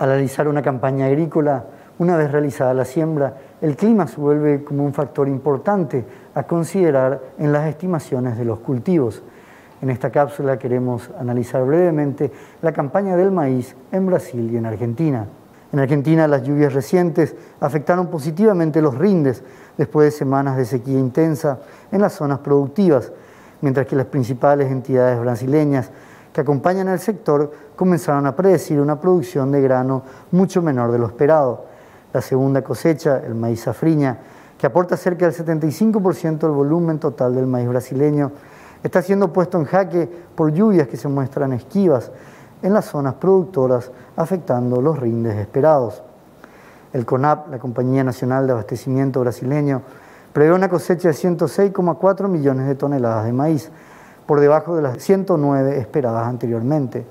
Al realizar una campaña agrícola, una vez realizada la siembra, el clima se vuelve como un factor importante a considerar en las estimaciones de los cultivos. En esta cápsula queremos analizar brevemente la campaña del maíz en Brasil y en Argentina. En Argentina las lluvias recientes afectaron positivamente los rindes después de semanas de sequía intensa en las zonas productivas, mientras que las principales entidades brasileñas que acompañan al sector comenzaron a predecir una producción de grano mucho menor de lo esperado. La segunda cosecha, el maíz safriña, que aporta cerca del 75% del volumen total del maíz brasileño, está siendo puesto en jaque por lluvias que se muestran esquivas en las zonas productoras, afectando los rindes esperados. El CONAP, la Compañía Nacional de Abastecimiento Brasileño, prevé una cosecha de 106,4 millones de toneladas de maíz, por debajo de las 109 esperadas anteriormente.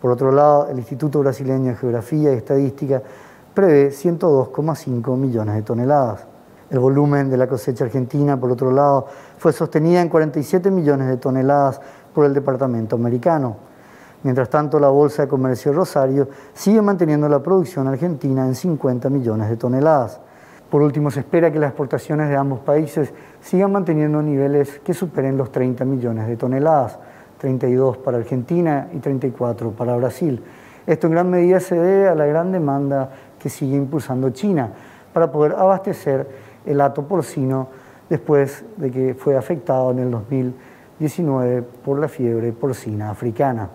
Por otro lado, el Instituto Brasileño de Geografía y Estadística prevé 102,5 millones de toneladas. El volumen de la cosecha argentina, por otro lado, fue sostenida en 47 millones de toneladas por el Departamento Americano. Mientras tanto, la Bolsa de Comercio Rosario sigue manteniendo la producción argentina en 50 millones de toneladas. Por último, se espera que las exportaciones de ambos países sigan manteniendo niveles que superen los 30 millones de toneladas, 32 para Argentina y 34 para Brasil. Esto en gran medida se debe a la gran demanda que sigue impulsando China para poder abastecer el hato porcino después de que fue afectado en el 2019 por la fiebre porcina africana.